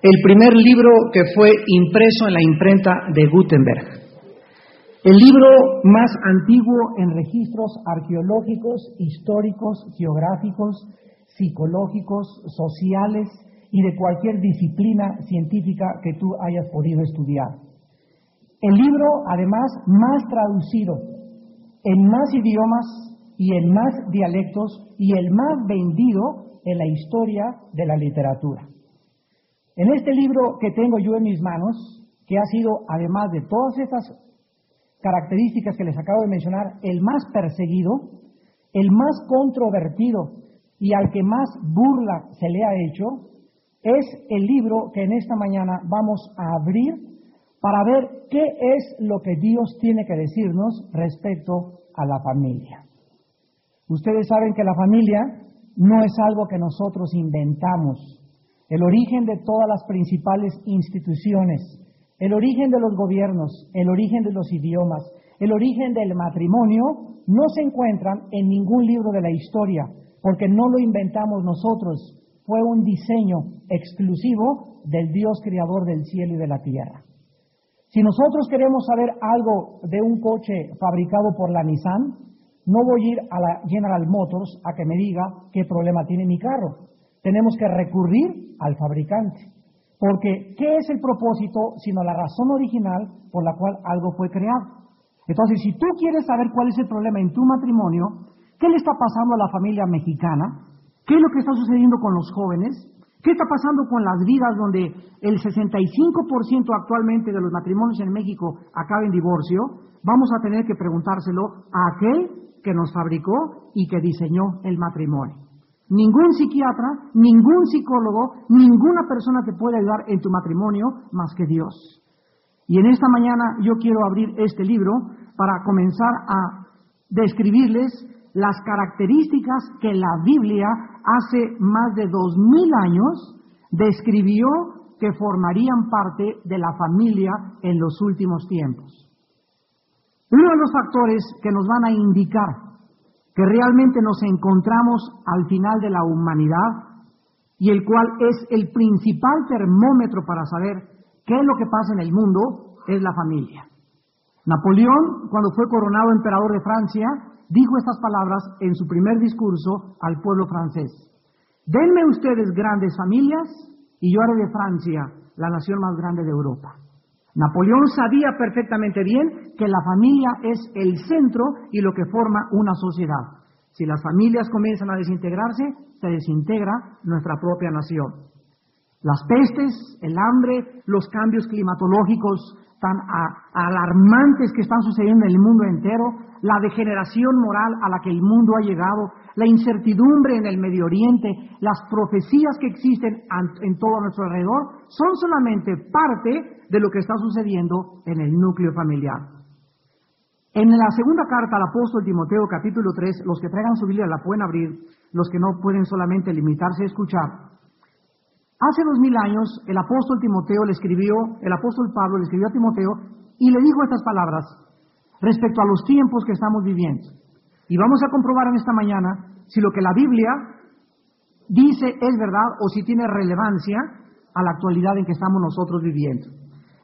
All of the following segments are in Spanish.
el primer libro que fue impreso en la imprenta de Gutenberg, el libro más antiguo en registros arqueológicos, históricos, geográficos, psicológicos, sociales y de cualquier disciplina científica que tú hayas podido estudiar. El libro, además, más traducido en más idiomas y en más dialectos y el más vendido en la historia de la literatura. En este libro que tengo yo en mis manos, que ha sido, además de todas estas características que les acabo de mencionar, el más perseguido, el más controvertido y al que más burla se le ha hecho, es el libro que en esta mañana vamos a abrir para ver qué es lo que Dios tiene que decirnos respecto a la familia. Ustedes saben que la familia no es algo que nosotros inventamos. El origen de todas las principales instituciones, el origen de los gobiernos, el origen de los idiomas, el origen del matrimonio, no se encuentran en ningún libro de la historia, porque no lo inventamos nosotros, fue un diseño exclusivo del Dios creador del cielo y de la tierra. Si nosotros queremos saber algo de un coche fabricado por la Nissan, no voy a ir a la General Motors a que me diga qué problema tiene mi carro. Tenemos que recurrir al fabricante. Porque, ¿qué es el propósito sino la razón original por la cual algo fue creado? Entonces, si tú quieres saber cuál es el problema en tu matrimonio, ¿qué le está pasando a la familia mexicana? ¿Qué es lo que está sucediendo con los jóvenes? ¿Qué está pasando con las vidas donde el 65% actualmente de los matrimonios en México acaba en divorcio? Vamos a tener que preguntárselo a aquel que nos fabricó y que diseñó el matrimonio. Ningún psiquiatra, ningún psicólogo, ninguna persona te puede ayudar en tu matrimonio más que Dios. Y en esta mañana yo quiero abrir este libro para comenzar a describirles las características que la Biblia hace más de dos mil años describió que formarían parte de la familia en los últimos tiempos. Uno de los factores que nos van a indicar que realmente nos encontramos al final de la humanidad y el cual es el principal termómetro para saber qué es lo que pasa en el mundo es la familia. Napoleón, cuando fue coronado emperador de Francia, dijo estas palabras en su primer discurso al pueblo francés. Denme ustedes grandes familias y yo haré de Francia la nación más grande de Europa. Napoleón sabía perfectamente bien que la familia es el centro y lo que forma una sociedad. Si las familias comienzan a desintegrarse, se desintegra nuestra propia nación. Las pestes, el hambre, los cambios climatológicos tan alarmantes que están sucediendo en el mundo entero, la degeneración moral a la que el mundo ha llegado, la incertidumbre en el Medio Oriente, las profecías que existen en todo nuestro alrededor, son solamente parte de lo que está sucediendo en el núcleo familiar. En la segunda carta al apóstol Timoteo capítulo 3, los que traigan su Biblia la pueden abrir, los que no pueden solamente limitarse a escuchar. Hace dos mil años el apóstol Timoteo le escribió, el apóstol Pablo le escribió a Timoteo y le dijo estas palabras respecto a los tiempos que estamos viviendo. Y vamos a comprobar en esta mañana si lo que la Biblia dice es verdad o si tiene relevancia a la actualidad en que estamos nosotros viviendo.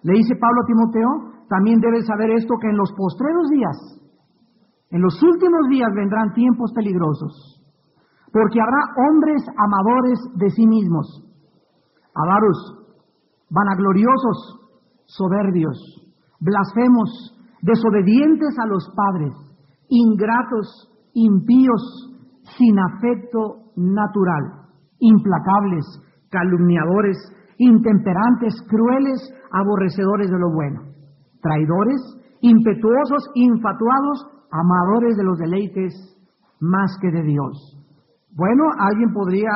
Le dice Pablo a Timoteo, también debes saber esto que en los postreros días, en los últimos días vendrán tiempos peligrosos, porque habrá hombres amadores de sí mismos avaros, vanagloriosos, soberbios, blasfemos, desobedientes a los padres, ingratos, impíos, sin afecto natural, implacables, calumniadores, intemperantes, crueles, aborrecedores de lo bueno, traidores, impetuosos, infatuados, amadores de los deleites más que de Dios. Bueno, alguien podría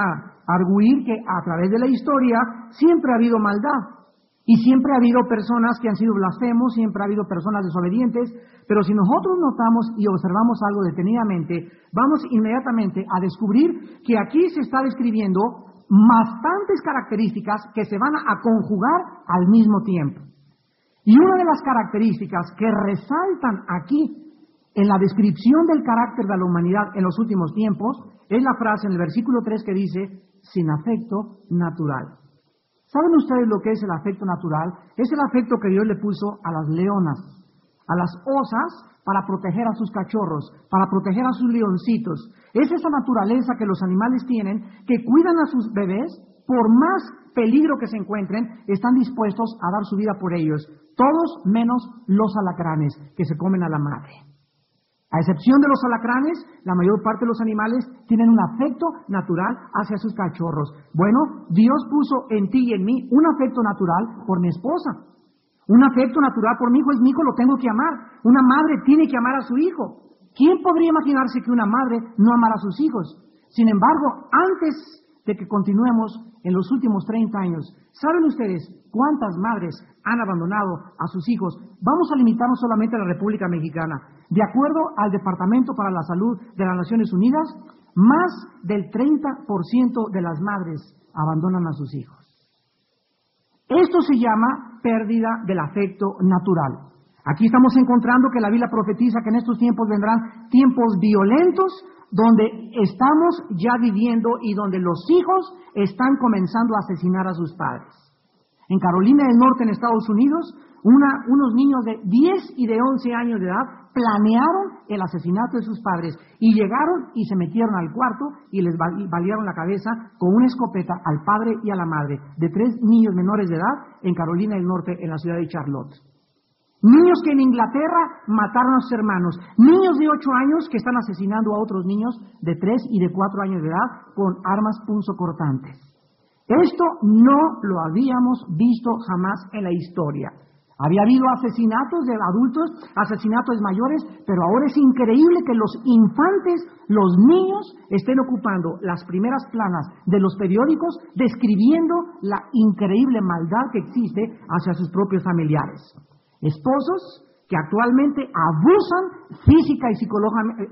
arguir que a través de la historia siempre ha habido maldad y siempre ha habido personas que han sido blasfemos, siempre ha habido personas desobedientes, pero si nosotros notamos y observamos algo detenidamente, vamos inmediatamente a descubrir que aquí se está describiendo bastantes características que se van a conjugar al mismo tiempo. Y una de las características que resaltan aquí en la descripción del carácter de la humanidad en los últimos tiempos es la frase en el versículo 3 que dice, sin afecto natural. ¿Saben ustedes lo que es el afecto natural? Es el afecto que Dios le puso a las leonas, a las osas, para proteger a sus cachorros, para proteger a sus leoncitos. Es esa naturaleza que los animales tienen, que cuidan a sus bebés, por más peligro que se encuentren, están dispuestos a dar su vida por ellos, todos menos los alacranes que se comen a la madre. A excepción de los alacranes, la mayor parte de los animales tienen un afecto natural hacia sus cachorros. Bueno, Dios puso en ti y en mí un afecto natural por mi esposa. Un afecto natural por mi hijo es mi hijo, lo tengo que amar. Una madre tiene que amar a su hijo. ¿Quién podría imaginarse que una madre no amara a sus hijos? Sin embargo, antes de que continuemos en los últimos 30 años, ¿saben ustedes cuántas madres han abandonado a sus hijos? Vamos a limitarnos solamente a la República Mexicana. De acuerdo al Departamento para la Salud de las Naciones Unidas, más del 30% de las madres abandonan a sus hijos. Esto se llama pérdida del afecto natural. Aquí estamos encontrando que la Biblia profetiza que en estos tiempos vendrán tiempos violentos donde estamos ya viviendo y donde los hijos están comenzando a asesinar a sus padres. En Carolina del Norte, en Estados Unidos, unos niños de 10 y de 11 años de edad planearon el asesinato de sus padres y llegaron y se metieron al cuarto y les valieron la cabeza con una escopeta al padre y a la madre de tres niños menores de edad en Carolina del Norte, en la ciudad de Charlotte. Niños que en Inglaterra mataron a sus hermanos. Niños de 8 años que están asesinando a otros niños de 3 y de 4 años de edad con armas punzocortantes. Esto no lo habíamos visto jamás en la historia. Había habido asesinatos de adultos, asesinatos mayores, pero ahora es increíble que los infantes, los niños, estén ocupando las primeras planas de los periódicos describiendo la increíble maldad que existe hacia sus propios familiares. Esposos que actualmente abusan física y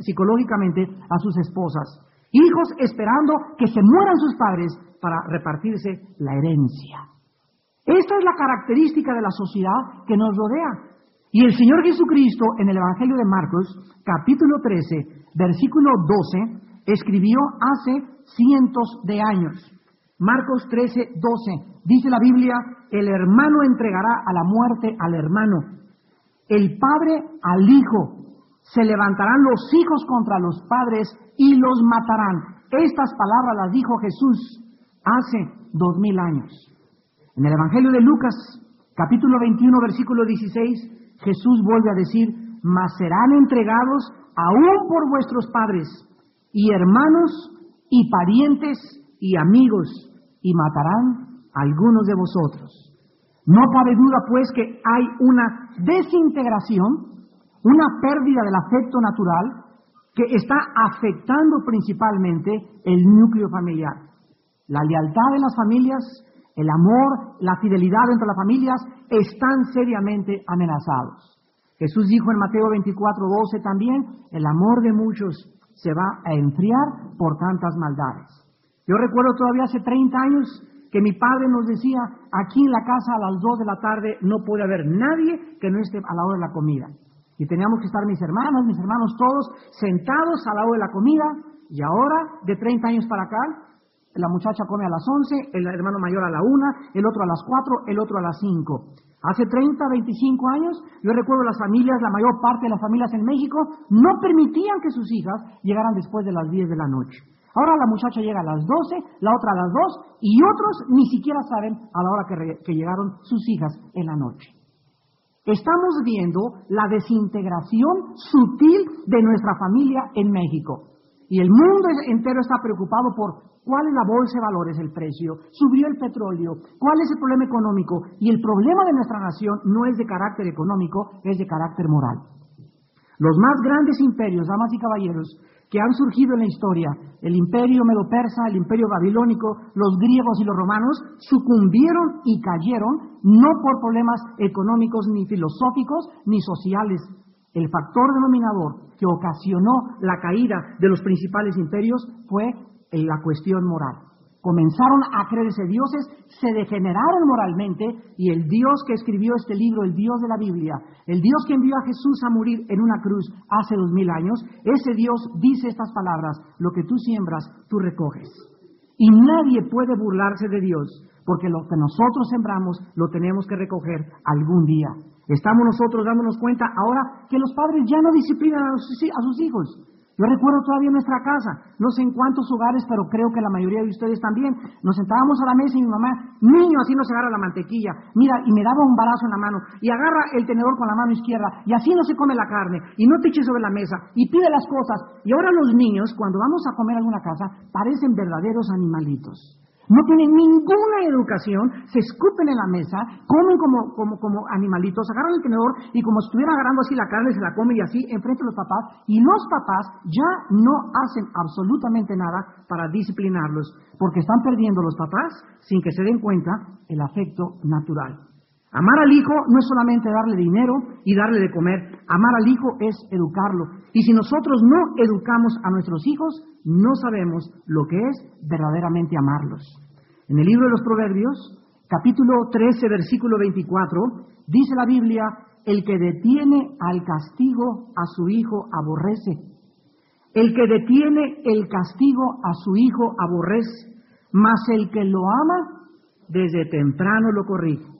psicológicamente a sus esposas. Hijos esperando que se mueran sus padres para repartirse la herencia. Esta es la característica de la sociedad que nos rodea. Y el Señor Jesucristo en el Evangelio de Marcos, capítulo 13, versículo 12, escribió hace cientos de años. Marcos 13, 12. Dice la Biblia, el hermano entregará a la muerte al hermano, el padre al hijo. Se levantarán los hijos contra los padres y los matarán. Estas palabras las dijo Jesús hace dos mil años. En el Evangelio de Lucas, capítulo 21, versículo 16, Jesús vuelve a decir, mas serán entregados aún por vuestros padres y hermanos y parientes y amigos y matarán a algunos de vosotros. No cabe duda pues que hay una desintegración, una pérdida del afecto natural que está afectando principalmente el núcleo familiar. La lealtad de las familias el amor, la fidelidad entre las familias están seriamente amenazados. Jesús dijo en Mateo 24, 12 también, el amor de muchos se va a enfriar por tantas maldades. Yo recuerdo todavía hace 30 años que mi padre nos decía, aquí en la casa a las 2 de la tarde no puede haber nadie que no esté a la hora de la comida. Y teníamos que estar mis hermanos, mis hermanos todos sentados a la hora de la comida. Y ahora, de 30 años para acá, la muchacha come a las 11, el hermano mayor a la 1, el otro a las 4, el otro a las 5. Hace 30, 25 años, yo recuerdo las familias, la mayor parte de las familias en México, no permitían que sus hijas llegaran después de las 10 de la noche. Ahora la muchacha llega a las 12, la otra a las 2 y otros ni siquiera saben a la hora que, que llegaron sus hijas en la noche. Estamos viendo la desintegración sutil de nuestra familia en México. Y el mundo entero está preocupado por ¿Cuál es la bolsa de valores, el precio? ¿Subió el petróleo? ¿Cuál es el problema económico? Y el problema de nuestra nación no es de carácter económico, es de carácter moral. Los más grandes imperios, damas y caballeros, que han surgido en la historia, el imperio medo-persa, el imperio babilónico, los griegos y los romanos, sucumbieron y cayeron no por problemas económicos ni filosóficos ni sociales. El factor denominador que ocasionó la caída de los principales imperios fue la cuestión moral. Comenzaron a creerse dioses, se degeneraron moralmente y el Dios que escribió este libro, el Dios de la Biblia, el Dios que envió a Jesús a morir en una cruz hace dos mil años, ese Dios dice estas palabras, lo que tú siembras, tú recoges. Y nadie puede burlarse de Dios, porque lo que nosotros sembramos lo tenemos que recoger algún día. Estamos nosotros dándonos cuenta ahora que los padres ya no disciplinan a sus hijos. Yo recuerdo todavía nuestra casa, no sé en cuántos hogares, pero creo que la mayoría de ustedes también. Nos sentábamos a la mesa y mi mamá, niño, así no se agarra la mantequilla, mira, y me daba un balazo en la mano, y agarra el tenedor con la mano izquierda, y así no se come la carne, y no te eches sobre la mesa, y pide las cosas. Y ahora los niños, cuando vamos a comer alguna casa, parecen verdaderos animalitos. No tienen ninguna educación, se escupen en la mesa, comen como, como, como animalitos, agarran el tenedor y como estuvieran agarrando así la carne, se la comen y así enfrente de los papás. Y los papás ya no hacen absolutamente nada para disciplinarlos, porque están perdiendo los papás, sin que se den cuenta, el afecto natural. Amar al hijo no es solamente darle dinero y darle de comer, amar al hijo es educarlo. Y si nosotros no educamos a nuestros hijos, no sabemos lo que es verdaderamente amarlos. En el libro de los Proverbios, capítulo 13, versículo 24, dice la Biblia, el que detiene al castigo a su hijo aborrece. El que detiene el castigo a su hijo aborrece, mas el que lo ama desde temprano lo corrige.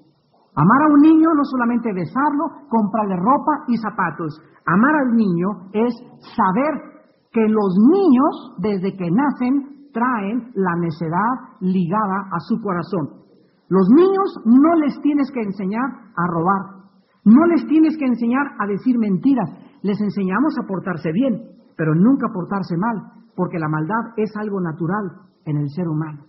Amar a un niño no solamente besarlo, comprarle ropa y zapatos. Amar al niño es saber que los niños, desde que nacen, traen la necedad ligada a su corazón. Los niños no les tienes que enseñar a robar, no les tienes que enseñar a decir mentiras, les enseñamos a portarse bien, pero nunca a portarse mal, porque la maldad es algo natural en el ser humano.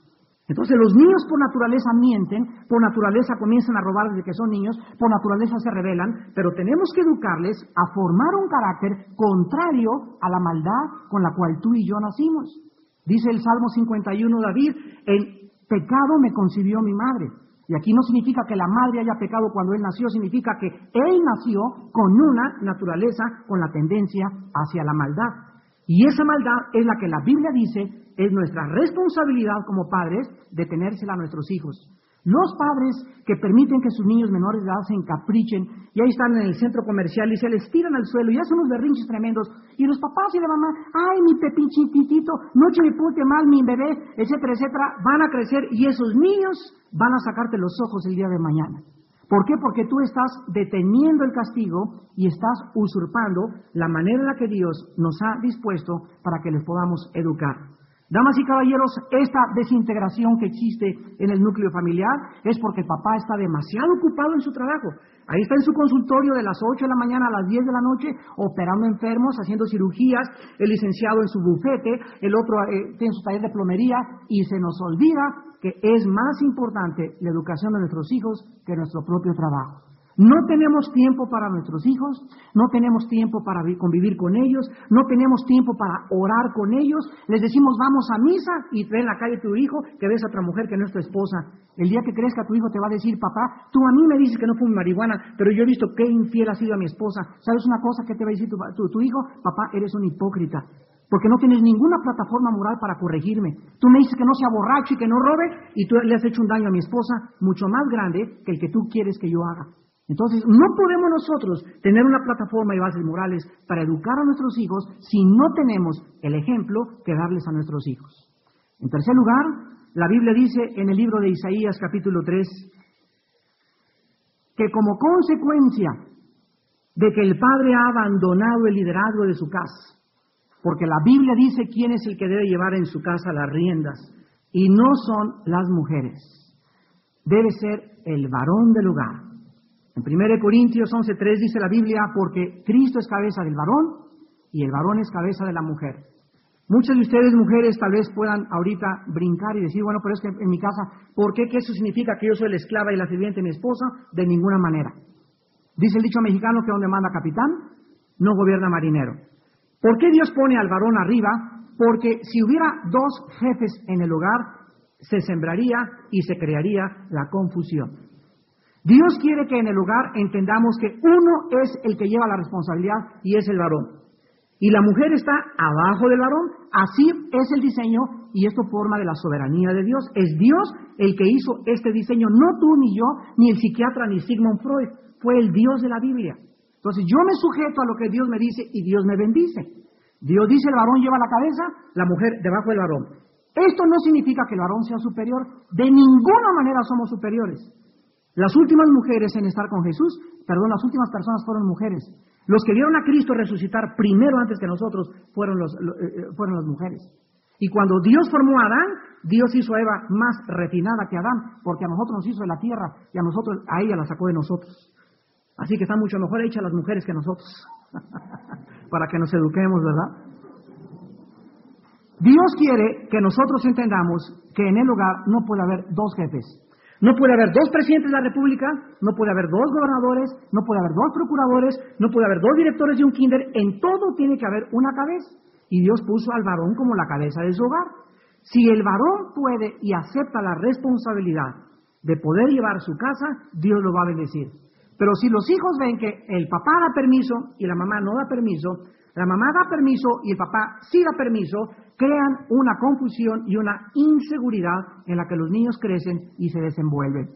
Entonces los niños por naturaleza mienten, por naturaleza comienzan a robar desde que son niños, por naturaleza se rebelan, pero tenemos que educarles a formar un carácter contrario a la maldad con la cual tú y yo nacimos. Dice el Salmo 51 David, en pecado me concibió mi madre. Y aquí no significa que la madre haya pecado cuando él nació, significa que él nació con una naturaleza, con la tendencia hacia la maldad. Y esa maldad es la que la Biblia dice es nuestra responsabilidad como padres detenérsela a nuestros hijos. Los padres que permiten que sus niños menores de edad se encaprichen y ahí están en el centro comercial y se les tiran al suelo y hacen unos berrinches tremendos y los papás y la mamá, ay mi pepinchitito, noche me pute mal mi bebé, etcétera, etcétera, van a crecer y esos niños van a sacarte los ojos el día de mañana. ¿Por qué? Porque tú estás deteniendo el castigo y estás usurpando la manera en la que Dios nos ha dispuesto para que les podamos educar. Damas y caballeros, esta desintegración que existe en el núcleo familiar es porque el papá está demasiado ocupado en su trabajo. Ahí está en su consultorio de las 8 de la mañana a las 10 de la noche, operando enfermos, haciendo cirugías, el licenciado en su bufete, el otro eh, tiene su taller de plomería, y se nos olvida que es más importante la educación de nuestros hijos que nuestro propio trabajo. No tenemos tiempo para nuestros hijos, no tenemos tiempo para convivir con ellos, no tenemos tiempo para orar con ellos. Les decimos vamos a misa y ve en la calle tu hijo que ves a otra mujer que no es tu esposa. El día que crezca tu hijo te va a decir, papá, tú a mí me dices que no fume marihuana, pero yo he visto qué infiel ha sido a mi esposa. ¿Sabes una cosa que te va a decir tu hijo? Papá, eres un hipócrita porque no tienes ninguna plataforma moral para corregirme. Tú me dices que no sea borracho y que no robe, y tú le has hecho un daño a mi esposa mucho más grande que el que tú quieres que yo haga. Entonces, no podemos nosotros tener una plataforma y bases morales para educar a nuestros hijos si no tenemos el ejemplo que darles a nuestros hijos. En tercer lugar, la Biblia dice en el libro de Isaías capítulo 3 que como consecuencia de que el padre ha abandonado el liderazgo de su casa, porque la Biblia dice quién es el que debe llevar en su casa las riendas, y no son las mujeres. Debe ser el varón del hogar. En 1 Corintios 11:3 dice la Biblia, porque Cristo es cabeza del varón y el varón es cabeza de la mujer. Muchas de ustedes, mujeres, tal vez puedan ahorita brincar y decir, bueno, pero es que en mi casa, ¿por qué? ¿Que eso significa que yo soy la esclava y la sirviente de mi esposa? De ninguna manera. Dice el dicho mexicano que donde manda capitán, no gobierna marinero. ¿Por qué Dios pone al varón arriba? Porque si hubiera dos jefes en el hogar, se sembraría y se crearía la confusión. Dios quiere que en el hogar entendamos que uno es el que lleva la responsabilidad y es el varón. Y la mujer está abajo del varón, así es el diseño y esto forma de la soberanía de Dios. Es Dios el que hizo este diseño, no tú ni yo, ni el psiquiatra ni Sigmund Freud, fue el Dios de la Biblia. Entonces yo me sujeto a lo que Dios me dice y Dios me bendice. Dios dice el varón lleva la cabeza, la mujer debajo del varón. Esto no significa que el varón sea superior, de ninguna manera somos superiores. Las últimas mujeres en estar con Jesús, perdón, las últimas personas fueron mujeres. Los que vieron a Cristo resucitar primero antes que nosotros fueron, los, eh, eh, fueron las mujeres. Y cuando Dios formó a Adán, Dios hizo a Eva más refinada que Adán, porque a nosotros nos hizo de la tierra y a nosotros, a ella la sacó de nosotros. Así que está mucho mejor hecha las mujeres que nosotros, para que nos eduquemos, ¿verdad? Dios quiere que nosotros entendamos que en el hogar no puede haber dos jefes. No puede haber dos presidentes de la República, no puede haber dos gobernadores, no puede haber dos procuradores, no puede haber dos directores de un kinder. En todo tiene que haber una cabeza. Y Dios puso al varón como la cabeza de su hogar. Si el varón puede y acepta la responsabilidad de poder llevar su casa, Dios lo va a bendecir. Pero si los hijos ven que el papá da permiso y la mamá no da permiso, la mamá da permiso y el papá sí da permiso, crean una confusión y una inseguridad en la que los niños crecen y se desenvuelven.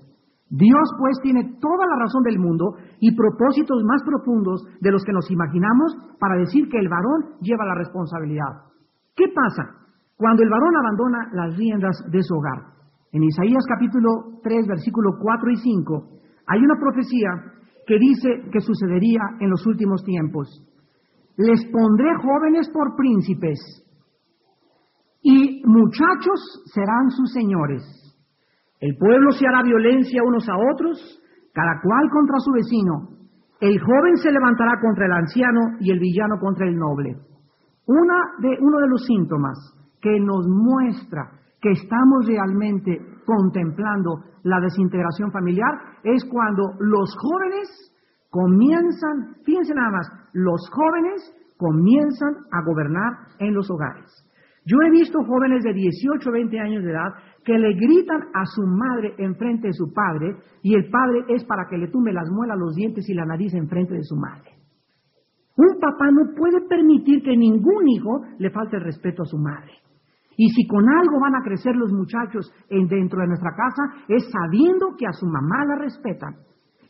Dios pues tiene toda la razón del mundo y propósitos más profundos de los que nos imaginamos para decir que el varón lleva la responsabilidad. ¿Qué pasa cuando el varón abandona las riendas de su hogar? En Isaías capítulo 3, versículo 4 y 5, hay una profecía que dice que sucedería en los últimos tiempos. Les pondré jóvenes por príncipes y muchachos serán sus señores. El pueblo se hará violencia unos a otros, cada cual contra su vecino. El joven se levantará contra el anciano y el villano contra el noble. Una de, uno de los síntomas que nos muestra que estamos realmente contemplando la desintegración familiar es cuando los jóvenes comienzan, fíjense nada más, los jóvenes comienzan a gobernar en los hogares. Yo he visto jóvenes de 18 o 20 años de edad que le gritan a su madre enfrente de su padre y el padre es para que le tumbe las muelas, los dientes y la nariz enfrente de su madre. Un papá no puede permitir que ningún hijo le falte el respeto a su madre. Y si con algo van a crecer los muchachos dentro de nuestra casa, es sabiendo que a su mamá la respetan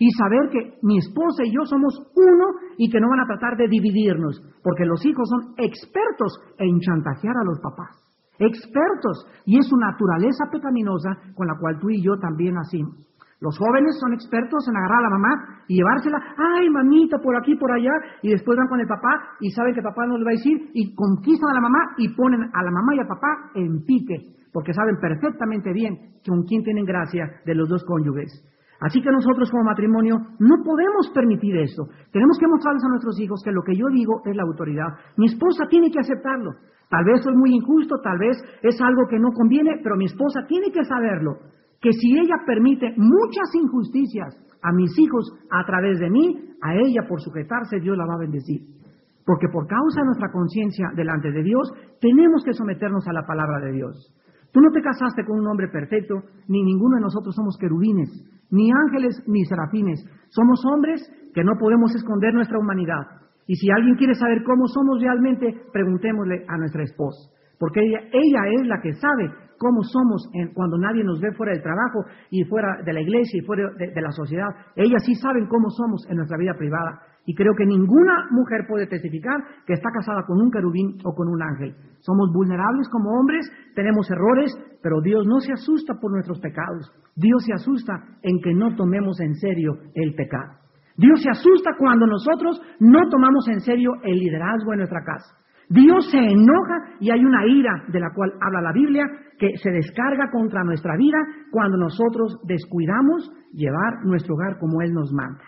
y saber que mi esposa y yo somos uno y que no van a tratar de dividirnos, porque los hijos son expertos en chantajear a los papás, expertos, y es su naturaleza pecaminosa con la cual tú y yo también nacimos. Los jóvenes son expertos en agarrar a la mamá y llevársela, ay mamita, por aquí, por allá, y después van con el papá y saben que papá no le va a decir y conquistan a la mamá y ponen a la mamá y al papá en pique, porque saben perfectamente bien con quién tienen gracia de los dos cónyuges. Así que nosotros como matrimonio no podemos permitir esto. Tenemos que mostrarles a nuestros hijos que lo que yo digo es la autoridad. Mi esposa tiene que aceptarlo. Tal vez es muy injusto, tal vez es algo que no conviene, pero mi esposa tiene que saberlo. Que si ella permite muchas injusticias a mis hijos a través de mí, a ella por sujetarse Dios la va a bendecir. Porque por causa de nuestra conciencia delante de Dios, tenemos que someternos a la palabra de Dios. Tú no te casaste con un hombre perfecto, ni ninguno de nosotros somos querubines ni ángeles ni serafines. Somos hombres que no podemos esconder nuestra humanidad. Y si alguien quiere saber cómo somos realmente, preguntémosle a nuestra esposa. Porque ella, ella es la que sabe cómo somos cuando nadie nos ve fuera del trabajo y fuera de la iglesia y fuera de, la sociedad. Ellas sí saben cómo somos en nuestra vida privada. Y creo que ninguna mujer puede testificar que está casada con un querubín o con un ángel. Somos vulnerables como hombres, tenemos errores, pero Dios no se asusta por nuestros pecados. Dios se asusta en que no tomemos en serio el pecado. Dios se asusta cuando nosotros no tomamos en serio el liderazgo en nuestra casa. Dios se enoja y hay una ira de la cual habla la Biblia que se descarga contra nuestra vida cuando nosotros descuidamos llevar nuestro hogar como Él nos manda.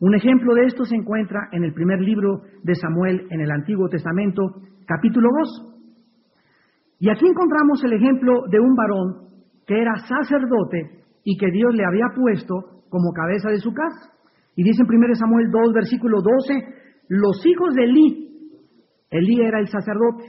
Un ejemplo de esto se encuentra en el primer libro de Samuel en el Antiguo Testamento, capítulo 2. Y aquí encontramos el ejemplo de un varón que era sacerdote y que Dios le había puesto como cabeza de su casa. Y dice en 1 Samuel 2, versículo 12, los hijos de Elí, Elí era el sacerdote,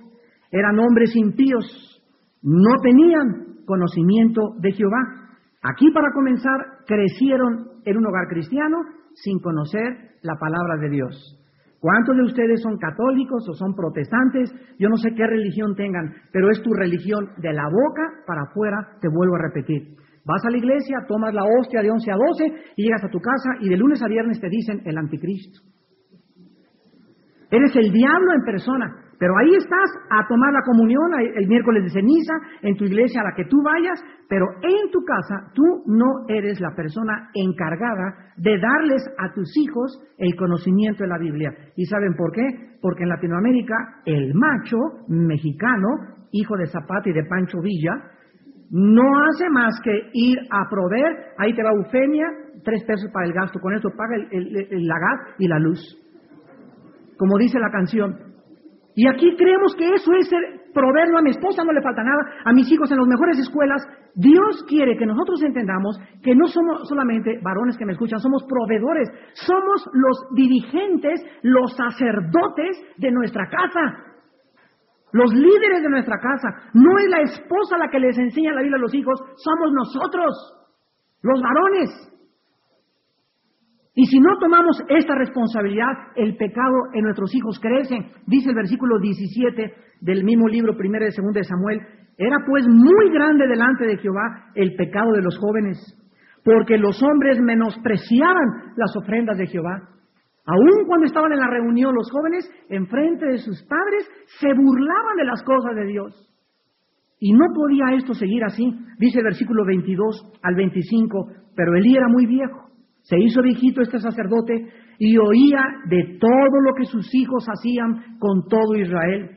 eran hombres impíos, no tenían conocimiento de Jehová. Aquí para comenzar, crecieron en un hogar cristiano sin conocer la palabra de Dios. ¿Cuántos de ustedes son católicos o son protestantes? Yo no sé qué religión tengan, pero es tu religión de la boca para afuera, te vuelvo a repetir. Vas a la iglesia, tomas la hostia de 11 a 12 y llegas a tu casa y de lunes a viernes te dicen el anticristo. Eres el diablo en persona. Pero ahí estás a tomar la comunión el miércoles de ceniza en tu iglesia a la que tú vayas, pero en tu casa tú no eres la persona encargada de darles a tus hijos el conocimiento de la Biblia. ¿Y saben por qué? Porque en Latinoamérica el macho mexicano, hijo de Zapata y de Pancho Villa, no hace más que ir a proveer, ahí te va Eufemia, tres pesos para el gasto, con eso paga el, la gas y la luz. Como dice la canción, y aquí creemos que eso es proveerlo a mi esposa, no le falta nada, a mis hijos en las mejores escuelas. Dios quiere que nosotros entendamos que no somos solamente varones que me escuchan, somos proveedores, somos los dirigentes, los sacerdotes de nuestra casa, los líderes de nuestra casa. No es la esposa la que les enseña la Biblia a los hijos, somos nosotros, los varones. Y si no tomamos esta responsabilidad, el pecado en nuestros hijos crece. Dice el versículo 17 del mismo libro, primero y segundo de Samuel, era pues muy grande delante de Jehová el pecado de los jóvenes, porque los hombres menospreciaban las ofrendas de Jehová. Aun cuando estaban en la reunión los jóvenes, enfrente de sus padres, se burlaban de las cosas de Dios. Y no podía esto seguir así, dice el versículo 22 al 25, pero Elí era muy viejo se hizo viejito este sacerdote y oía de todo lo que sus hijos hacían con todo Israel,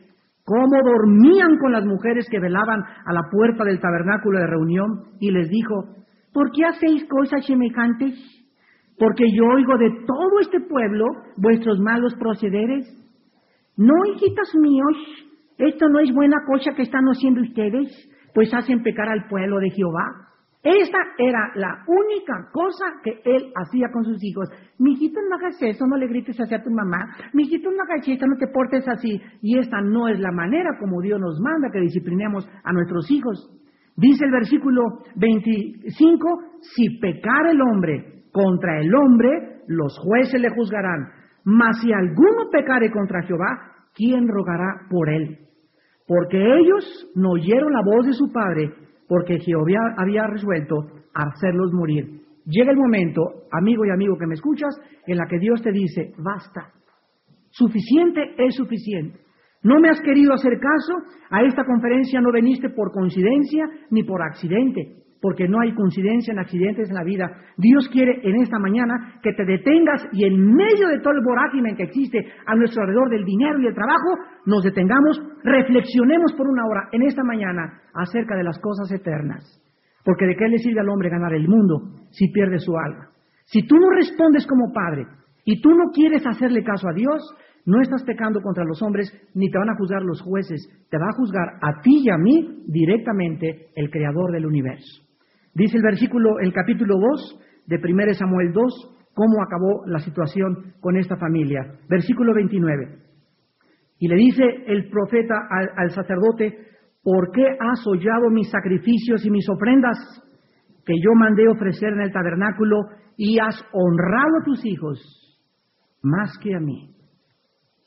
cómo dormían con las mujeres que velaban a la puerta del tabernáculo de reunión, y les dijo, ¿por qué hacéis cosas semejantes? Porque yo oigo de todo este pueblo vuestros malos procederes. No, hijitos míos, esto no es buena cosa que están haciendo ustedes, pues hacen pecar al pueblo de Jehová. Esta era la única cosa que él hacía con sus hijos. Mijito, no hagas eso, no le grites hacia tu mamá. Mijito, no hagas eso, no te portes así. Y esta no es la manera como Dios nos manda que disciplinemos a nuestros hijos. Dice el versículo 25, si pecar el hombre contra el hombre, los jueces le juzgarán. Mas si alguno pecare contra Jehová, ¿quién rogará por él? Porque ellos no oyeron la voz de su padre porque Jehová había resuelto hacerlos morir. Llega el momento, amigo y amigo que me escuchas, en la que Dios te dice, basta, suficiente es suficiente. No me has querido hacer caso, a esta conferencia no veniste por coincidencia ni por accidente porque no hay coincidencia en accidentes en la vida. Dios quiere en esta mañana que te detengas y en medio de todo el vorágine que existe a nuestro alrededor del dinero y el trabajo, nos detengamos, reflexionemos por una hora en esta mañana acerca de las cosas eternas. Porque de qué le sirve al hombre ganar el mundo si pierde su alma. Si tú no respondes como padre y tú no quieres hacerle caso a Dios, no estás pecando contra los hombres, ni te van a juzgar los jueces, te va a juzgar a ti y a mí directamente el creador del universo. Dice el versículo, el capítulo 2 de 1 Samuel 2, cómo acabó la situación con esta familia. Versículo 29. Y le dice el profeta al, sacerdote, ¿por qué has hollado mis sacrificios y mis ofrendas que yo mandé ofrecer en el tabernáculo y has honrado a tus hijos más que a mí?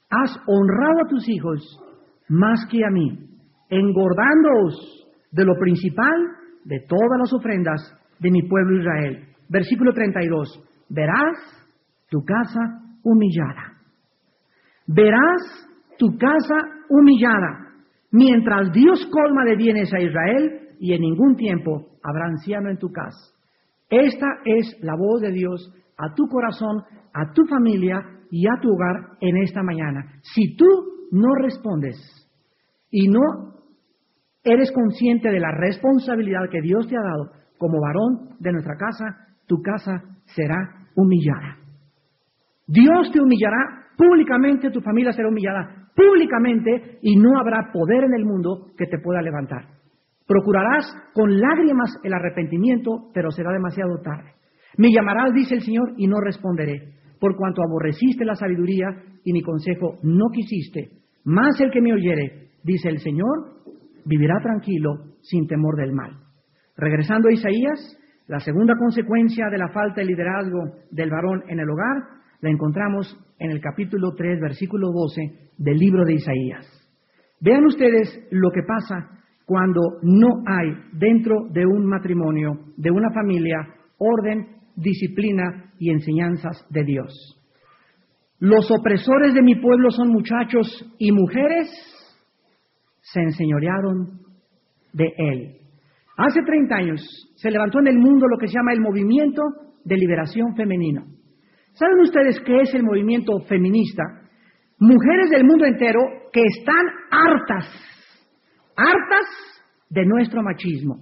Has honrado a tus hijos más que a mí, engordándoos de lo principal de todas las ofrendas de mi pueblo Israel. Versículo 32. Verás tu casa humillada. Verás tu casa humillada, mientras Dios colma de bienes a Israel y en ningún tiempo habrá anciano en tu casa. Esta es la voz de Dios a tu corazón, a tu familia y a tu hogar en esta mañana. Si tú no respondes y no eres consciente de la responsabilidad que Dios te ha dado como varón de nuestra casa, tu casa será humillada. Dios te humillará públicamente, tu familia será humillada públicamente y no habrá poder en el mundo que te pueda levantar. Procurarás con lágrimas el arrepentimiento, pero será demasiado tarde. Me llamarás, dice el Señor, y no responderé, por cuanto aborreciste la sabiduría y mi consejo no quisiste. Más el que me oyere, dice el Señor, vivirá tranquilo sin temor del mal. Regresando a Isaías, la segunda consecuencia de la falta de liderazgo del varón en el hogar la encontramos en el capítulo 3, versículo 12 del libro de Isaías. Vean ustedes lo que pasa cuando no hay dentro de un matrimonio, de una familia, orden, disciplina y enseñanzas de Dios. Los opresores de mi pueblo son muchachos y mujeres se enseñorearon de él. Hace 30 años se levantó en el mundo lo que se llama el movimiento de liberación femenino. ¿Saben ustedes qué es el movimiento feminista? Mujeres del mundo entero que están hartas, hartas de nuestro machismo,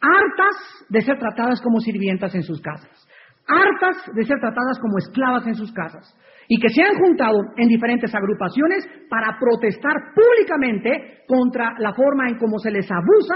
hartas de ser tratadas como sirvientas en sus casas, hartas de ser tratadas como esclavas en sus casas, y que se han juntado en diferentes agrupaciones para protestar públicamente contra la forma en cómo se les abusa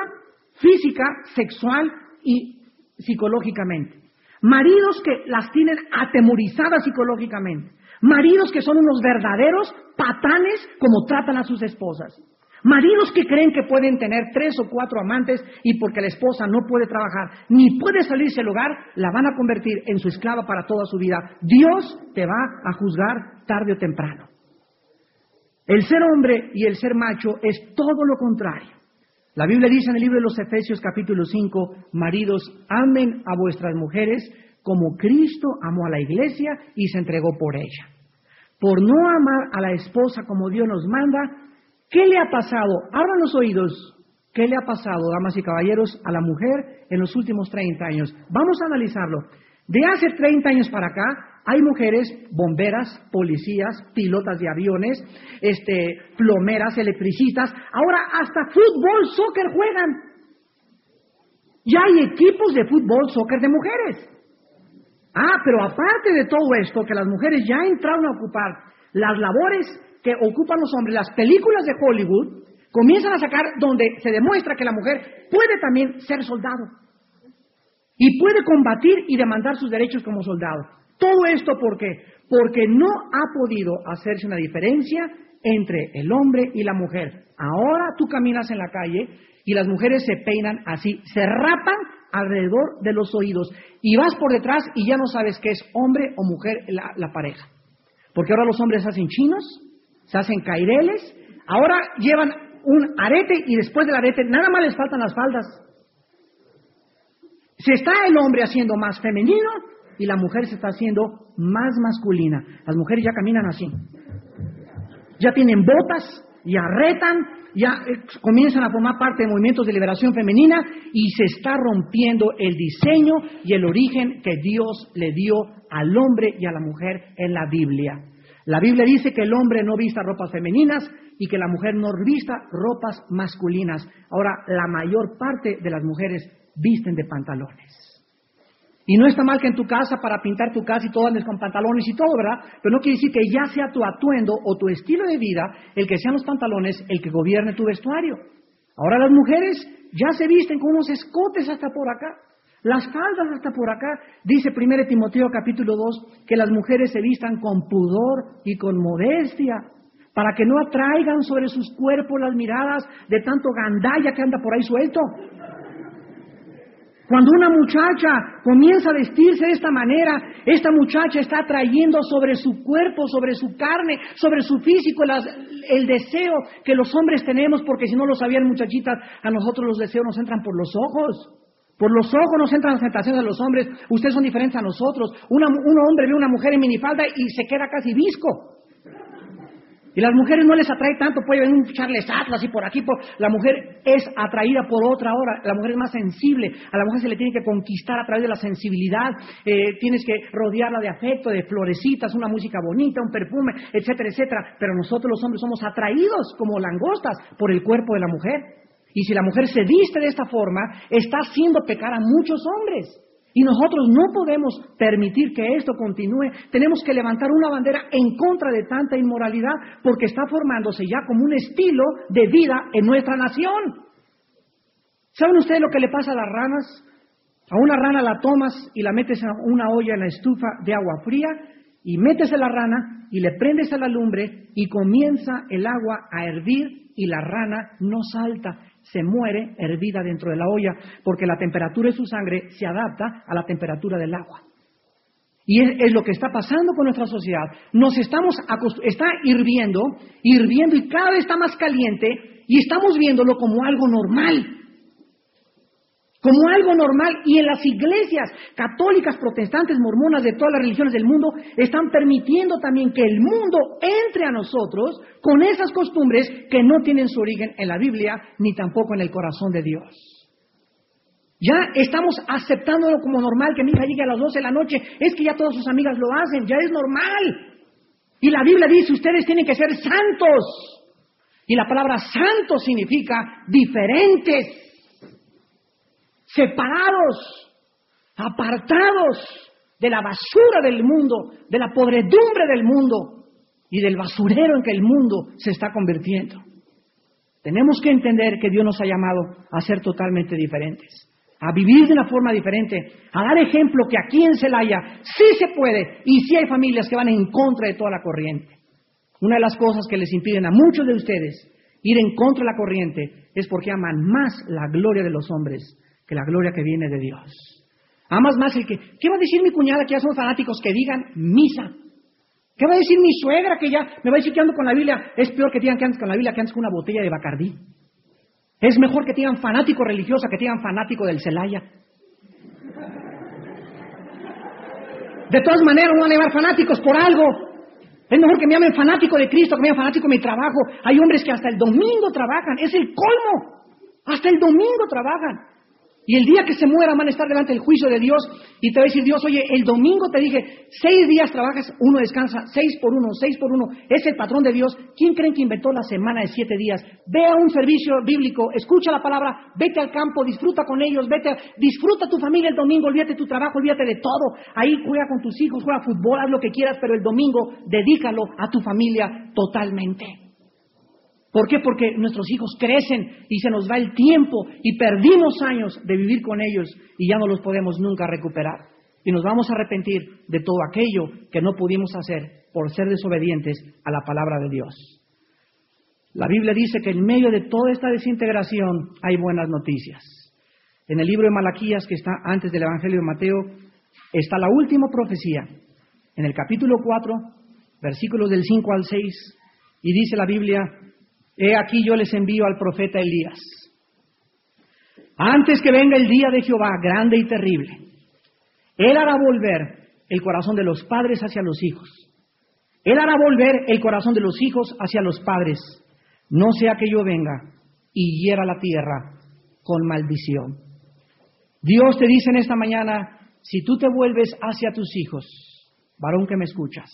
física, sexual y psicológicamente. Maridos que las tienen atemorizadas psicológicamente. Maridos que son unos verdaderos patanes como tratan a sus esposas. Maridos que creen que pueden tener tres o cuatro amantes y porque la esposa no puede trabajar ni puede salirse del hogar, la van a convertir en su esclava para toda su vida. Dios te va a juzgar tarde o temprano. El ser hombre y el ser macho es todo lo contrario. La Biblia dice en el libro de los Efesios capítulo 5, maridos, amen a vuestras mujeres como Cristo amó a la iglesia y se entregó por ella. Por no amar a la esposa como Dios nos manda, ¿Qué le ha pasado? Abran los oídos. ¿Qué le ha pasado, damas y caballeros, a la mujer en los últimos 30 años? Vamos a analizarlo. De hace 30 años para acá, hay mujeres bomberas, policías, pilotas de aviones, este, plomeras, electricistas. Ahora hasta fútbol, soccer juegan. Ya hay equipos de fútbol, soccer de mujeres. Ah, pero aparte de todo esto, que las mujeres ya entraron a ocupar las labores que ocupan los hombres, las películas de Hollywood, comienzan a sacar donde se demuestra que la mujer puede también ser soldado y puede combatir y demandar sus derechos como soldado. Todo esto ¿por qué? Porque no ha podido hacerse una diferencia entre el hombre y la mujer. Ahora tú caminas en la calle y las mujeres se peinan así, se rapan alrededor de los oídos y vas por detrás y ya no sabes qué es hombre o mujer la, la pareja. Porque ahora los hombres hacen chinos, se hacen caireles, ahora llevan un arete y después del arete nada más les faltan las faldas. Se está el hombre haciendo más femenino y la mujer se está haciendo más masculina. Las mujeres ya caminan así. Ya tienen botas, ya retan, ya eh, comienzan a formar parte de movimientos de liberación femenina y se está rompiendo el diseño y el origen que Dios le dio al hombre y a la mujer en la Biblia. La Biblia dice que el hombre no vista ropas femeninas y que la mujer no vista ropas masculinas. Ahora, la mayor parte de las mujeres visten de pantalones. Y no está mal que en tu casa, para pintar tu casa y todo andes con pantalones y todo, ¿verdad? Pero no quiere decir que ya sea tu atuendo o tu estilo de vida el que sean los pantalones el que gobierne tu vestuario. Ahora las mujeres ya se visten con unos escotes hasta por acá. Las faldas hasta por acá, dice 1 Timoteo capítulo 2, que las mujeres se vistan con pudor y con modestia, para que no atraigan sobre sus cuerpos las miradas de tanto gandalla que anda por ahí suelto. Cuando una muchacha comienza a vestirse de esta manera, esta muchacha está atrayendo sobre su cuerpo, sobre su carne, sobre su físico el deseo que los hombres tenemos, porque si no lo sabían muchachitas, a nosotros los deseos nos entran por los ojos. Por los ojos nos entran las tentaciones de los hombres. Ustedes son diferentes a nosotros. un hombre ve a una mujer en minifalda y se queda casi visco. Y las mujeres no les atrae tanto, puede venir un Charles Atlas y por aquí. Por... La mujer es atraída por otra hora, la mujer es más sensible, a la mujer se le tiene que conquistar a través de la sensibilidad, eh, tienes que rodearla de afecto, de florecitas, una música bonita, un perfume, etcétera, etcétera. Pero nosotros los hombres somos atraídos como langostas por el cuerpo de la mujer. Y si la mujer se viste de esta forma, está haciendo pecar a muchos hombres. Y nosotros no podemos permitir que esto continúe. Tenemos que levantar una bandera en contra de tanta inmoralidad porque está formándose ya como un estilo de vida en nuestra nación. ¿Saben ustedes lo que le pasa a las ranas? A una rana la tomas y la metes a una olla en la estufa de agua fría y metes a la rana y le prendes a la lumbre y comienza el agua a hervir y la rana no salta se muere hervida dentro de la olla, porque la temperatura de su sangre se adapta a la temperatura del agua. Y es, lo que está pasando con nuestra sociedad. Nos estamos está hirviendo, hirviendo y cada vez está más caliente y estamos viéndolo como algo normal. Como algo normal y en las iglesias católicas, protestantes, mormonas de todas las religiones del mundo están permitiendo también que el mundo entre a nosotros con esas costumbres que no tienen su origen en la Biblia ni tampoco en el corazón de Dios. Ya estamos aceptándolo como normal que mi hija llegue a las 12 de la noche. Es que ya todas sus amigas lo hacen, ya es normal. Y la Biblia dice, ustedes tienen que ser santos. Y la palabra santo significa diferentes separados, apartados de la basura del mundo, de la podredumbre del mundo y del basurero en que el mundo se está convirtiendo. Tenemos que entender que Dios nos ha llamado a ser totalmente diferentes, a vivir de una forma diferente, a dar ejemplo que aquí en Celaya sí se puede y sí hay familias que van en contra de toda la corriente. Una de las cosas que les impiden a muchos de ustedes ir en contra de la corriente es porque aman más la gloria de los hombres que la gloria que viene de Dios. Amas más el que... ¿Qué va a decir mi cuñada que ya son fanáticos que digan misa? ¿Qué va a decir mi suegra que ya me va a decir que ando con la Biblia? Es peor que digan que con la Biblia que andes con una botella de Bacardí. Es mejor que digan fanático religioso que digan fanático del Celaya. De todas maneras, no van a llamar fanáticos por algo. Es mejor que me llamen fanático de Cristo que me llamen fanático de mi trabajo. Hay hombres que hasta el domingo trabajan. Es el colmo. Hasta el domingo trabajan. Y el día que se muera van a estar delante del juicio de Dios y te va a decir Dios, oye, el domingo te dije, seis días trabajas, uno descansa, seis por uno, seis por uno. Es el patrón de Dios. ¿Quién creen que inventó la semana de siete días? Ve a un servicio bíblico, escucha la palabra, vete al campo, disfruta con ellos, vete, disfruta tu familia el domingo, olvídate tu trabajo, olvídate de todo. Ahí juega con tus hijos, juega fútbol, haz lo que quieras, pero el domingo dedícalo a tu familia totalmente. ¿Por qué? Porque nuestros hijos crecen y se nos va el tiempo y perdimos años de vivir con ellos y ya no los podemos nunca recuperar. Y nos vamos a arrepentir de todo aquello que no pudimos hacer por ser desobedientes a la palabra de Dios. La Biblia dice que en medio de toda esta desintegración hay buenas noticias. En el libro de Malaquías, que está antes del Evangelio de Mateo, está la última profecía. En el capítulo 4, versículos del 5 al 6, y dice la Biblia, He aquí yo les envío al profeta Elías. Antes que venga el día de Jehová, grande y terrible, Él hará volver el corazón de los padres hacia los hijos. Él hará volver el corazón de los hijos hacia los padres, no sea que yo venga y hiera la tierra con maldición. Dios te dice en esta mañana, si tú te vuelves hacia tus hijos, varón que me escuchas,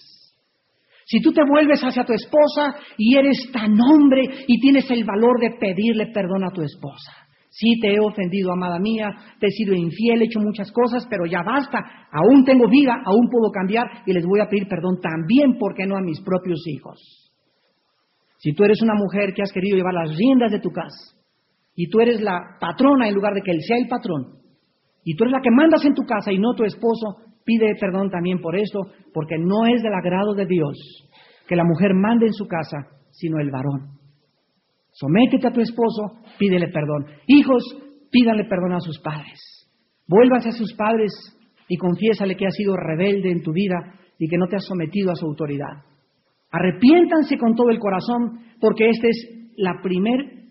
si tú te vuelves hacia tu esposa y eres tan hombre y tienes el valor de pedirle perdón a tu esposa. Sí, te he ofendido, amada mía, te he sido infiel, he hecho muchas cosas, pero ya basta. Aún tengo vida, aún puedo cambiar y les voy a pedir perdón también, ¿por qué no a mis propios hijos? Si tú eres una mujer que has querido llevar las riendas de tu casa y tú eres la patrona en lugar de que él sea el patrón, y tú eres la que mandas en tu casa y no tu esposo, Pide perdón también por esto, porque no es del agrado de Dios que la mujer mande en su casa, sino el varón. Sométete a tu esposo, pídele perdón. Hijos, pídanle perdón a sus padres. Vuélvase a sus padres y confiésale que has sido rebelde en tu vida y que no te has sometido a su autoridad. Arrepiéntanse con todo el corazón, porque esta es la primer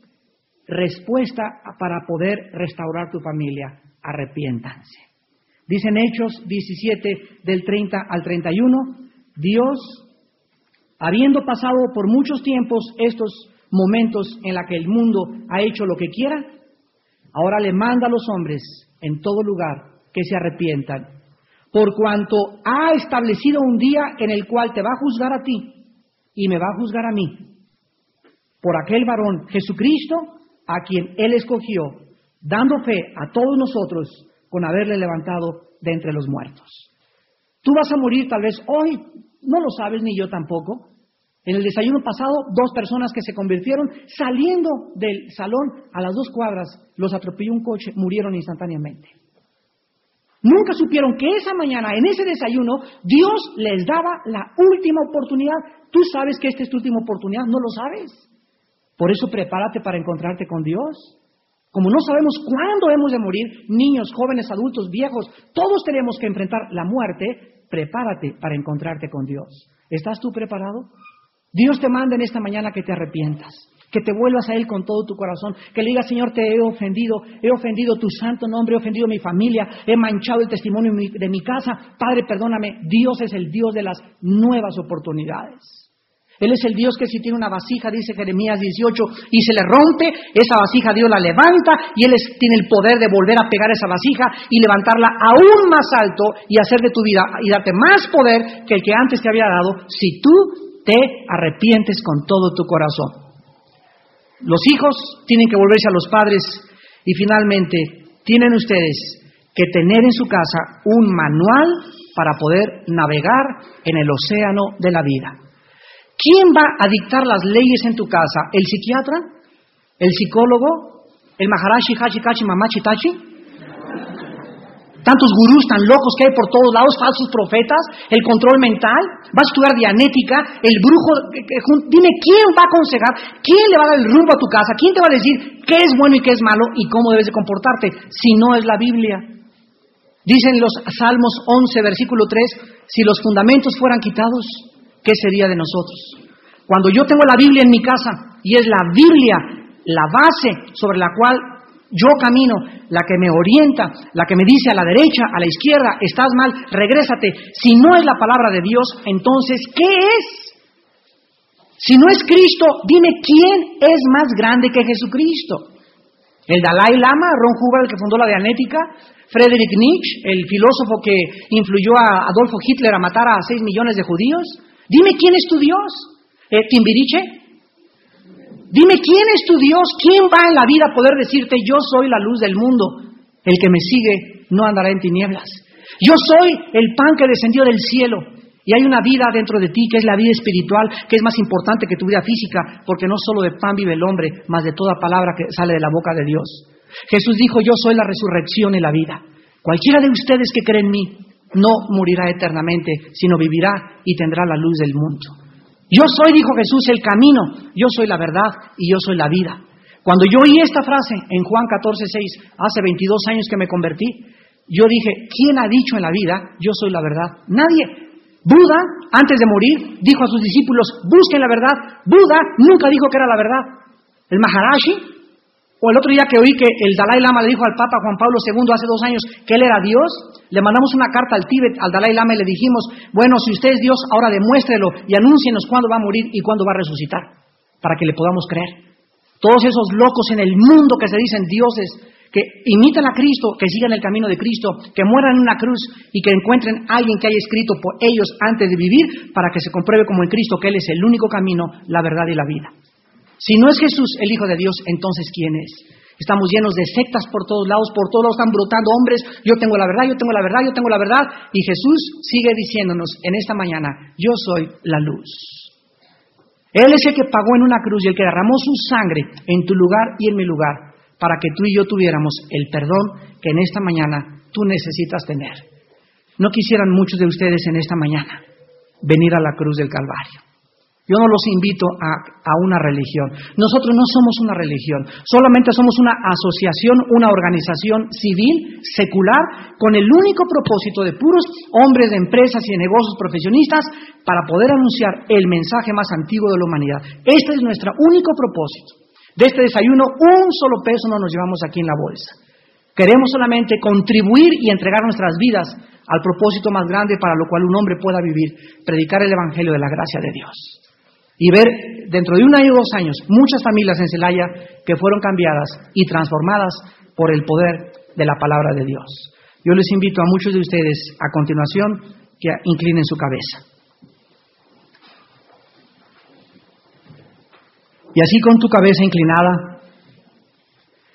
respuesta para poder restaurar tu familia. Arrepiéntanse. Dicen Hechos 17 del 30 al 31, Dios, habiendo pasado por muchos tiempos estos momentos en la que el mundo ha hecho lo que quiera, ahora le manda a los hombres en todo lugar que se arrepientan, por cuanto ha establecido un día en el cual te va a juzgar a ti y me va a juzgar a mí, por aquel varón Jesucristo a quien Él escogió, dando fe a todos nosotros con haberle levantado de entre los muertos. Tú vas a morir tal vez hoy, no lo sabes ni yo tampoco. En el desayuno pasado, dos personas que se convirtieron saliendo del salón a las dos cuadras, los atropelló un coche, murieron instantáneamente. Nunca supieron que esa mañana, en ese desayuno, Dios les daba la última oportunidad. Tú sabes que esta es tu última oportunidad, no lo sabes. Por eso prepárate para encontrarte con Dios. Como no sabemos cuándo hemos de morir, niños, jóvenes, adultos, viejos, todos tenemos que enfrentar la muerte, prepárate para encontrarte con Dios. ¿Estás tú preparado? Dios te manda en esta mañana que te arrepientas, que te vuelvas a Él con todo tu corazón, que le digas, Señor, te he ofendido, he ofendido tu santo nombre, he ofendido mi familia, he manchado el testimonio de mi casa. Padre, perdóname, Dios es el Dios de las nuevas oportunidades. Él es el Dios que si tiene una vasija, dice Jeremías 18, y se le rompe, esa vasija Dios la levanta y Él tiene el poder de volver a pegar esa vasija y levantarla aún más alto y hacer de tu vida y darte más poder que el que antes te había dado si tú te arrepientes con todo tu corazón. Los hijos tienen que volverse a los padres y finalmente tienen ustedes que tener en su casa un manual para poder navegar en el océano de la vida. ¿Quién va a dictar las leyes en tu casa? ¿El psiquiatra? ¿El psicólogo? ¿El maharashi, hachi, kachi, mamachi, tachi? tantos gurús tan locos que hay por todos lados, falsos profetas, el control mental, vas a estudiar dianética, el brujo, dime quién va a aconsejar, quién le va a dar el rumbo a tu casa, quién te va a decir qué es bueno y qué es malo y cómo debes de comportarte, si no es la Biblia. Dicen los Salmos 11, versículo 3, si los fundamentos fueran quitados, ¿qué sería de nosotros? Cuando yo tengo la Biblia en mi casa y es la Biblia la base sobre la cual yo camino, la que me orienta, la que me dice a la derecha, a la izquierda, estás mal, regrésate. Si no es la palabra de Dios, entonces, ¿qué es? Si no es Cristo, dime quién es más grande que Jesucristo. El Dalai Lama, Ron Hubbard, el que fundó la Dianética, Friedrich Nietzsche, el filósofo que influyó a Adolfo Hitler a matar a seis millones de judíos. Dime quién es tu Dios. Eh, ¿Timbiriche? Dime quién es tu Dios, quién va en la vida a poder decirte yo soy la luz del mundo. El que me sigue no andará en tinieblas. Yo soy el pan que descendió del cielo. Y hay una vida dentro de ti que es la vida espiritual, que es más importante que tu vida física, porque no solo de pan vive el hombre, más de toda palabra que sale de la boca de Dios. Jesús dijo, yo soy la resurrección y la vida. Cualquiera de ustedes que cree en mí no morirá eternamente, sino vivirá y tendrá la luz del mundo. Yo soy, dijo Jesús, el camino, yo soy la verdad y yo soy la vida. Cuando yo oí esta frase en Juan 14, 6, hace 22 años que me convertí, yo dije, ¿quién ha dicho en la vida, yo soy la verdad? Nadie. Buda, antes de morir, dijo a sus discípulos, busquen la verdad. Buda nunca dijo que era la verdad. El Maharashi o el otro día que oí que el Dalai Lama le dijo al Papa Juan Pablo II hace dos años que él era Dios, le mandamos una carta al Tíbet, al Dalai Lama y le dijimos, bueno, si usted es Dios, ahora demuéstrelo y anúncienos cuándo va a morir y cuándo va a resucitar, para que le podamos creer. Todos esos locos en el mundo que se dicen dioses, que imitan a Cristo, que sigan el camino de Cristo, que mueran en una cruz y que encuentren a alguien que haya escrito por ellos antes de vivir para que se compruebe como en Cristo que Él es el único camino, la verdad y la vida. Si no es Jesús el Hijo de Dios, entonces ¿quién es? Estamos llenos de sectas por todos lados, por todos lados están brotando hombres, yo tengo la verdad, yo tengo la verdad, yo tengo la verdad. Y Jesús sigue diciéndonos en esta mañana, yo soy la luz. Él es el que pagó en una cruz y el que derramó su sangre en tu lugar y en mi lugar, para que tú y yo tuviéramos el perdón que en esta mañana tú necesitas tener. No quisieran muchos de ustedes en esta mañana venir a la cruz del Calvario. Yo no los invito a, una religión. Nosotros no somos una religión, solamente somos una asociación, una organización civil, secular, con el único propósito de puros hombres de empresas y de negocios profesionistas para poder anunciar el mensaje más antiguo de la humanidad. Este es nuestro único propósito. De este desayuno, un solo peso no nos llevamos aquí en la bolsa. Queremos solamente contribuir y entregar nuestras vidas al propósito más grande para lo cual un hombre pueda vivir, predicar el Evangelio de la gracia de Dios y ver dentro de un año o dos años muchas familias en Celaya que fueron cambiadas y transformadas por el poder de la palabra de Dios. Yo les invito a muchos de ustedes a continuación que inclinen su cabeza. Y así con tu cabeza inclinada,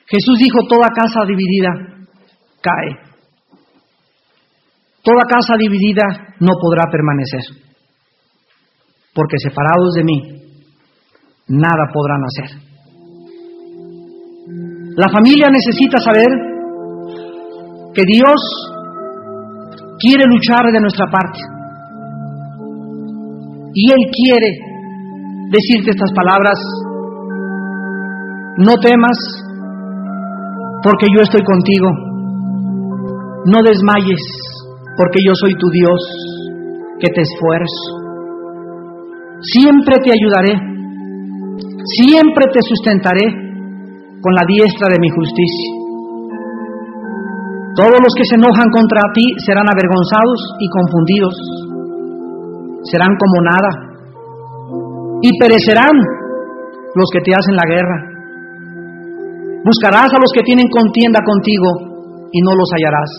Jesús dijo, toda casa dividida cae. Toda casa dividida no podrá permanecer porque separados de mí, nada podrán hacer. La familia necesita saber que Dios quiere luchar de nuestra parte. Y Él quiere decirte estas palabras, no temas porque yo estoy contigo, no desmayes porque yo soy tu Dios que te esfuerzo. Siempre te ayudaré. siempre te sustentaré con la diestra de mi justicia. Todos los que se enojan contra ti serán avergonzados y confundidos, serán como nada, y perecerán los que te hacen la guerra. Buscarás a los que tienen contienda contigo y no los hallarás.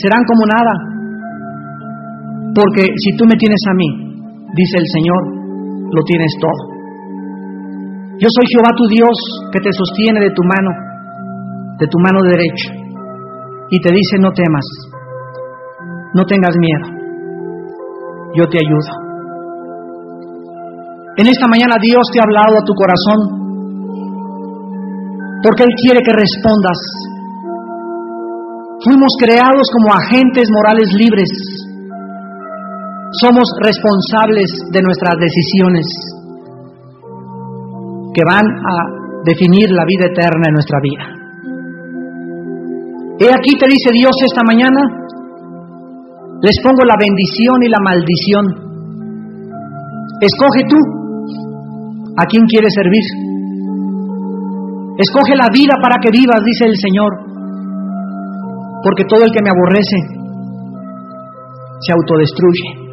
Serán como nada, porque si tú me tienes a mí, dice el Señor, lo tienes todo. Yo soy Jehová tu Dios que te sostiene de tu mano, de tu mano derecha, y te dice no temas, no tengas miedo, yo te ayudo. En esta mañana Dios te ha hablado a tu corazón, porque Él quiere que respondas. Fuimos creados como agentes morales libres somos responsables de nuestras decisiones que van a definir la vida eterna en nuestra vida. He aquí te dice Dios esta mañana, les pongo la bendición y la maldición. Escoge tú a quién quieres servir. Escoge la vida para que vivas, dice el Señor, porque todo el que me aborrece se autodestruye.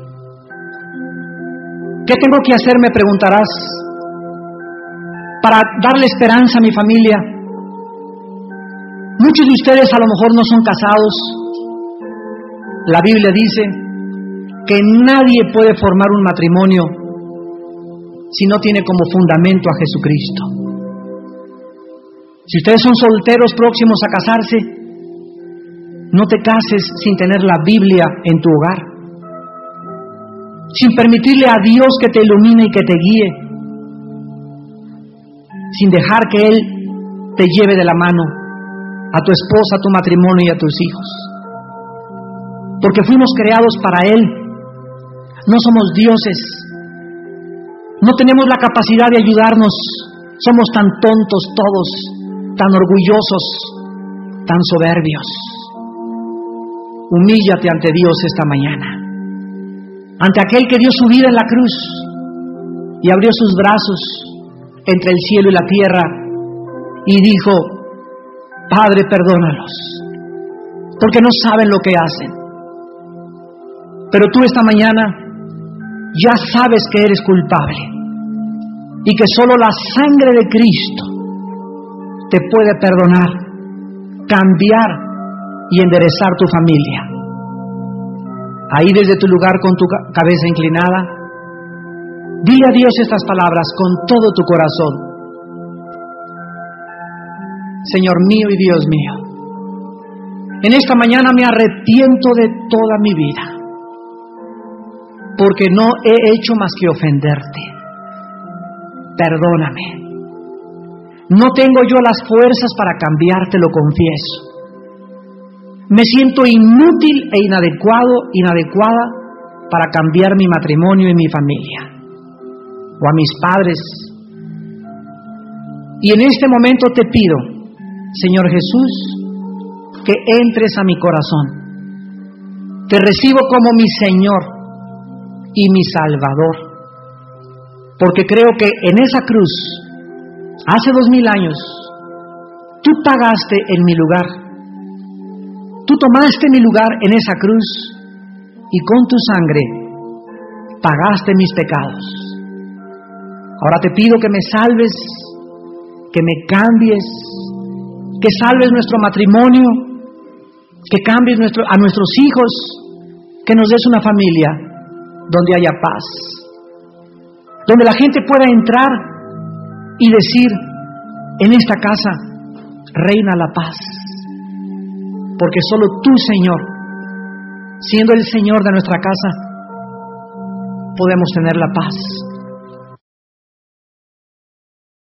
¿Qué tengo que hacer? Me preguntarás. Para darle esperanza a mi familia. Muchos de ustedes a lo mejor no son casados. La Biblia dice que nadie puede formar un matrimonio si no tiene como fundamento a Jesucristo. Si ustedes son solteros próximos a casarse, no te cases sin tener la Biblia en tu hogar sin permitirle a Dios que te ilumine y que te guíe, sin dejar que Él te lleve de la mano a tu esposa, a tu matrimonio y a tus hijos. Porque fuimos creados para Él, no somos dioses, no tenemos la capacidad de ayudarnos, somos tan tontos todos, tan orgullosos, tan soberbios. Humíllate ante Dios esta mañana ante aquel que dio su vida en la cruz y abrió sus brazos entre el cielo y la tierra y dijo, Padre, perdónalos, porque no saben lo que hacen. Pero tú esta mañana ya sabes que eres culpable y que solo la sangre de Cristo te puede perdonar, cambiar y enderezar tu familia. Ahí desde tu lugar con tu cabeza inclinada, dile a Dios estas palabras con todo tu corazón. Señor mío y Dios mío, en esta mañana me arrepiento de toda mi vida, porque no he hecho más que ofenderte. Perdóname. No tengo yo las fuerzas para cambiarte, lo confieso me siento inútil e inadecuado, inadecuada para cambiar mi matrimonio y mi familia, o a mis padres. Y en este momento te pido, Señor Jesús, que entres a mi corazón. Te recibo como mi Señor y mi Salvador, porque creo que en esa cruz, hace dos mil años, tú pagaste en mi lugar Tú tomaste mi lugar en esa cruz y con tu sangre pagaste mis pecados. Ahora te pido que me salves, que me cambies, que salves nuestro matrimonio, que cambies a nuestros hijos, que nos des una familia donde haya paz, donde la gente pueda entrar y decir, en esta casa reina la paz porque solo tú, Señor, siendo el Señor de nuestra casa, podemos tener la paz.